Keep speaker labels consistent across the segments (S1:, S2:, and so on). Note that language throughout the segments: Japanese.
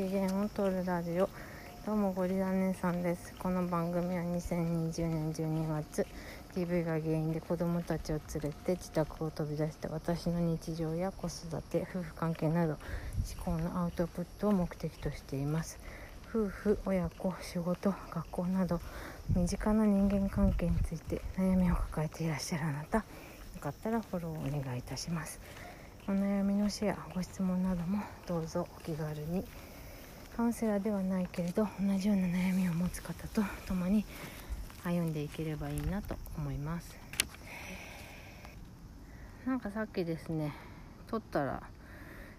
S1: 機嫌を取るラジオ。どうもゴリラ姉さんです。この番組は2020年12月 DV が原因で子供たちを連れて自宅を飛び出した私の日常や子育て夫婦関係など思考のアウトプットを目的としています。夫婦親子仕事学校など身近な人間関係について悩みを抱えていらっしゃるあなたよかったらフォローをお願いいたします。お悩みのシェアご質問などもどうぞお気軽にカウンセラーではないけれど同じような悩みを持つ方と共に歩んでいければいいなと思います。なんかさっきですね撮ったら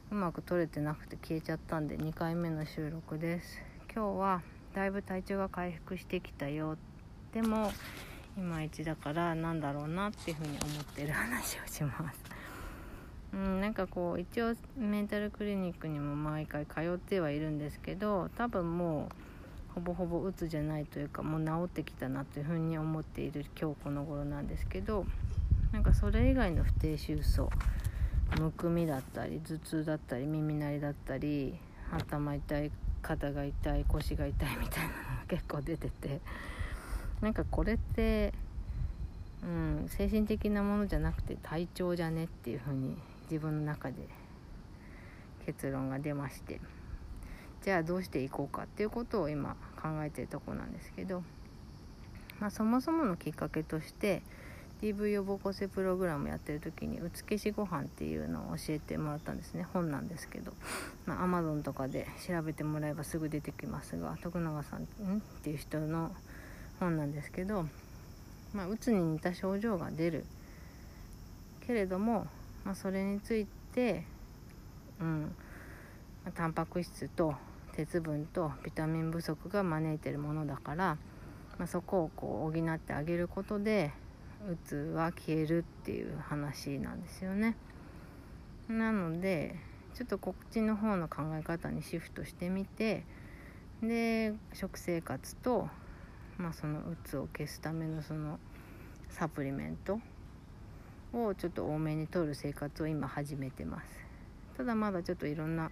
S1: うまく撮れてなくて消えちゃったんで2回目の収録です。今日はだいぶ体調が回復してきたよ。でもいまいちだからなんだろうなっていうふうに思ってる話をします。うん、なんかこう一応メンタルクリニックにも毎回通ってはいるんですけど多分もうほぼほぼうつじゃないというかもう治ってきたなというふうに思っている今日この頃なんですけどなんかそれ以外の不定収束むくみだったり頭痛だったり耳鳴りだったり頭痛い肩が痛い腰が痛いみたいなのが結構出ててなんかこれってうん精神的なものじゃなくて体調じゃねっていう風に自分の中で結論が出ましてじゃあどうしていこうかっていうことを今考えてるとこなんですけど、まあ、そもそものきっかけとして DV 予防構成プログラムやってる時に「うつけしご飯っていうのを教えてもらったんですね。本なんですけど、まあ、Amazon とかで調べてもらえばすぐ出てきますが徳永さん？っていう人の本なんですけど、まあ、うつに似た症状が出るけれどもまあ、それについて、うんまあ、タンパク質と鉄分とビタミン不足が招いてるものだから、まあ、そこをこう補ってあげることでうつは消えるっていう話なんですよね。なのでちょっとこっちの方の考え方にシフトしてみてで食生活と、まあ、そのうつを消すためのそのサプリメントをちょっと多めにとる生活を今始めてます。ただまだちょっといろんな、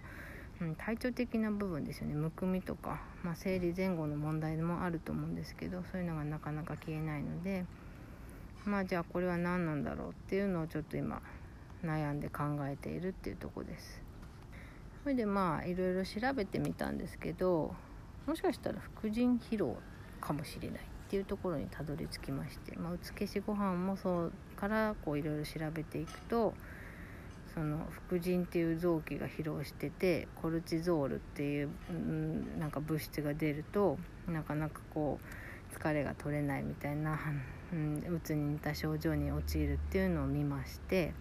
S1: うん、体調的な部分ですよね。むくみとか、まあ、生理前後の問題もあると思うんですけどそういうのがなかなか消えないのでまあじゃあこれは何なんだろうっていうのをちょっと今悩んで考えているっていうとこです。それでまあいろいろ調べてみたんですけどもしかしたら副腎疲労かもしれない。っていうところにたどり着きまして、まあ、うつけしご飯もそうからこういろいろ調べていくとその副腎っていう臓器が疲労しててコルチゾールっていう、なんか物質が出るとなかなかこう疲れが取れないみたいな、うん、うつに似た症状に陥るっていうのを見まして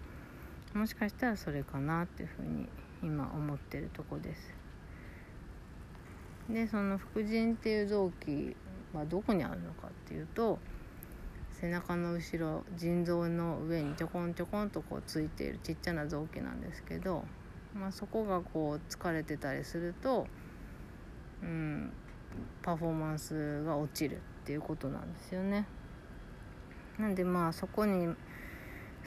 S1: もしかしたらそれかなっていうふうに今思ってるとこです。でその副腎っていう臓器はどこにあるのかっていうと背中の後ろ腎臓の上にちょこんちょこんとこうついているちっちゃな臓器なんですけど、まあ、そこがこう疲れてたりすると、うん、パフォーマンスが落ちるっていうことなんですよね。なんでまあそこに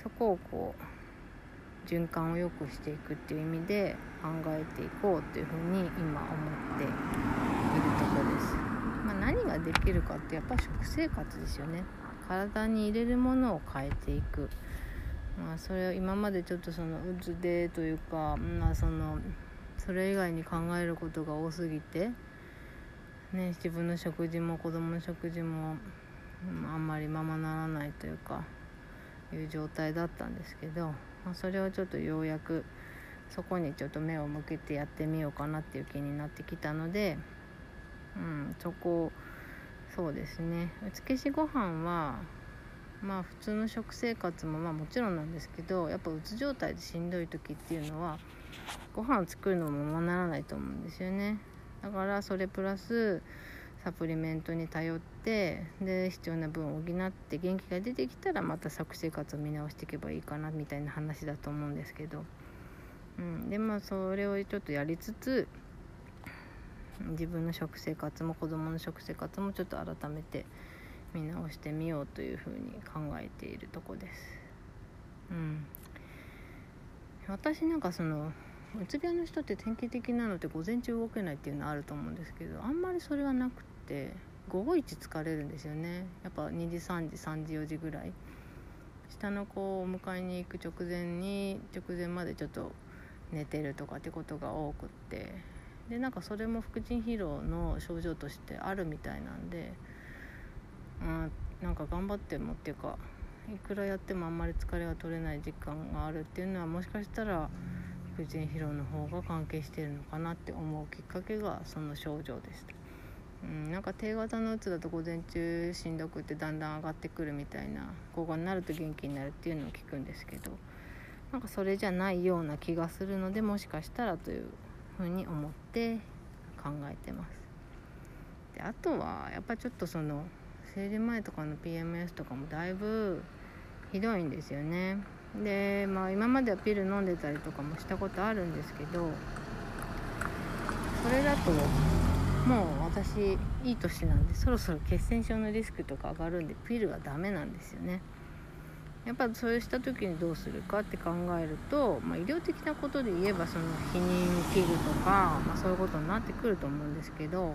S1: そこをこう循環を良くしていくっていう意味で考えていこうっていうふうに今思っているところです。ができるかってやっぱ食生活ですよね。体に入れるものを変えていく。まあそれを今までちょっとそのうつでというかまあそのそれ以外に考えることが多すぎてね自分の食事も子供の食事もあんまりままならないというかいう状態だったんですけど、まあ、それをちょっとようやくそこにちょっと目を向けてやってみようかなっていう気になってきたのでうんそこをそうですね。うつけしご飯はまあ普通の食生活もまあもちろんなんですけどやっぱうつ状態でしんどい時っていうのはご飯を作るのもままならないと思うんですよね。だからそれプラスサプリメントに頼ってで必要な分を補って元気が出てきたらまた食生活を見直していけばいいかなみたいな話だと思うんですけど、うん、でまあそれをちょっとやりつつ自分の食生活も子供の食生活もちょっと改めて見直してみようというふうに考えているとこです。うん、私なんかそのうつ病の人って典型的なのって午前中動けないっていうのはあると思うんですけどあんまりそれはなくって午後一疲れるんですよね。やっぱ2時3時3時4時ぐらい。下の子を迎えに行く直前に直前までちょっと寝てるとかってことが多くって。でなんかそれも副腎疲労の症状としてあるみたいなんで、うん、なんか頑張ってもっていうかいくらやってもあんまり疲れが取れない実感があるっていうのはもしかしたら副腎疲労の方が関係してるのかなって思うきっかけがその症状でした。うん、なんか低型のうつだと午前中しんどくってだんだん上がってくるみたいな午後になると元気になるっていうのを聞くんですけどなんかそれじゃないような気がするのでもしかしたらというふうに思って考えてます。であとはやっぱちょっとその生理前とかの PMS とかもだいぶひどいんですよねでまあ今まではピル飲んでたりとかもしたことあるんですけどそれだともう私いい年なんでそろそろ血栓症のリスクとか上がるんでピルはダメなんですよねやっぱそうした時にどうするかって考えると、まあ、医療的なことで言えばその避妊器具とか、まあ、そういうことになってくると思うんですけど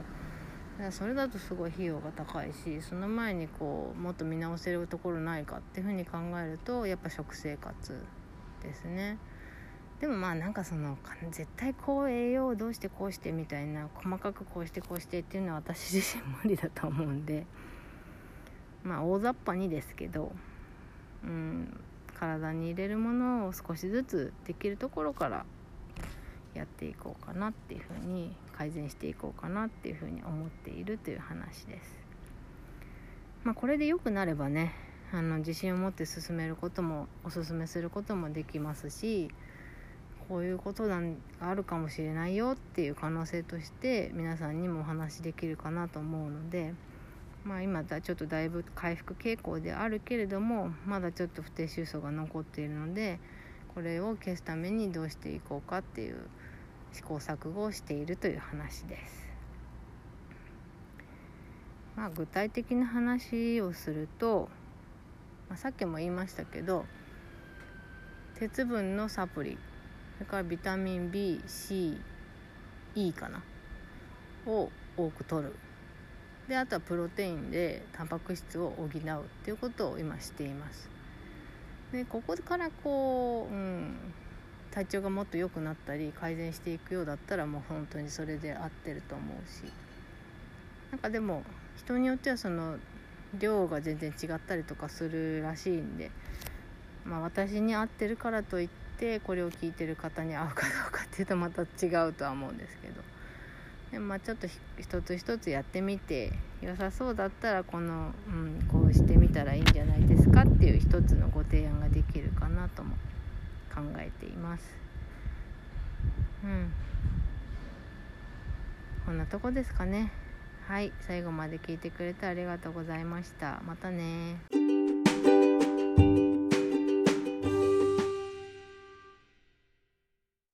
S1: それだとすごい費用が高いしその前にこうもっと見直せるところないかっていうふうに考えるとやっぱ食生活ですね。でもまあなんかその絶対こう栄養をどうしてこうしてみたいな細かくこうしてこうしてっていうのは私自身無理だと思うんでまあ大雑把にですけどうん体に入れるものを少しずつできるところからやっていこうかなっていうふうに改善していこうかなっていうふうに思っているという話です。まあ、これで良くなればねあの自信を持って進めることもおすすめすることもできますしこういうことがあるかもしれないよっていう可能性として皆さんにもお話しできるかなと思うので、まあ、今だちょっとだいぶ回復傾向であるけれどもまだちょっと不定収束が残っているのでこれを消すためにどうしていこうかっていう試行錯誤をしているという話です。まあ、具体的な話をすると、まあ、さっきも言いましたけど鉄分のサプリそれからビタミン BCE かなを多く取るであとはプロテインでタンパク質を補うっていうことを今しています。でここからこう、うん、体調がもっと良くなったり改善していくようだったらもう本当にそれで合ってると思うし。なんかでも人によってはその量が全然違ったりとかするらしいんで、まあ、私に合ってるからといってこれを聞いてる方に合うかどうかっていうとまた違うとは思うんですけど。で、まあ、ちょっと一つ一つやってみて良さそうだったらこの、うん、こうしてみたらいいんじゃないですかっていう一つのご提案ができるかなとも考えています。うん。こんなとこですかね。はい。最後まで聞いてくれてありがとうございました。またね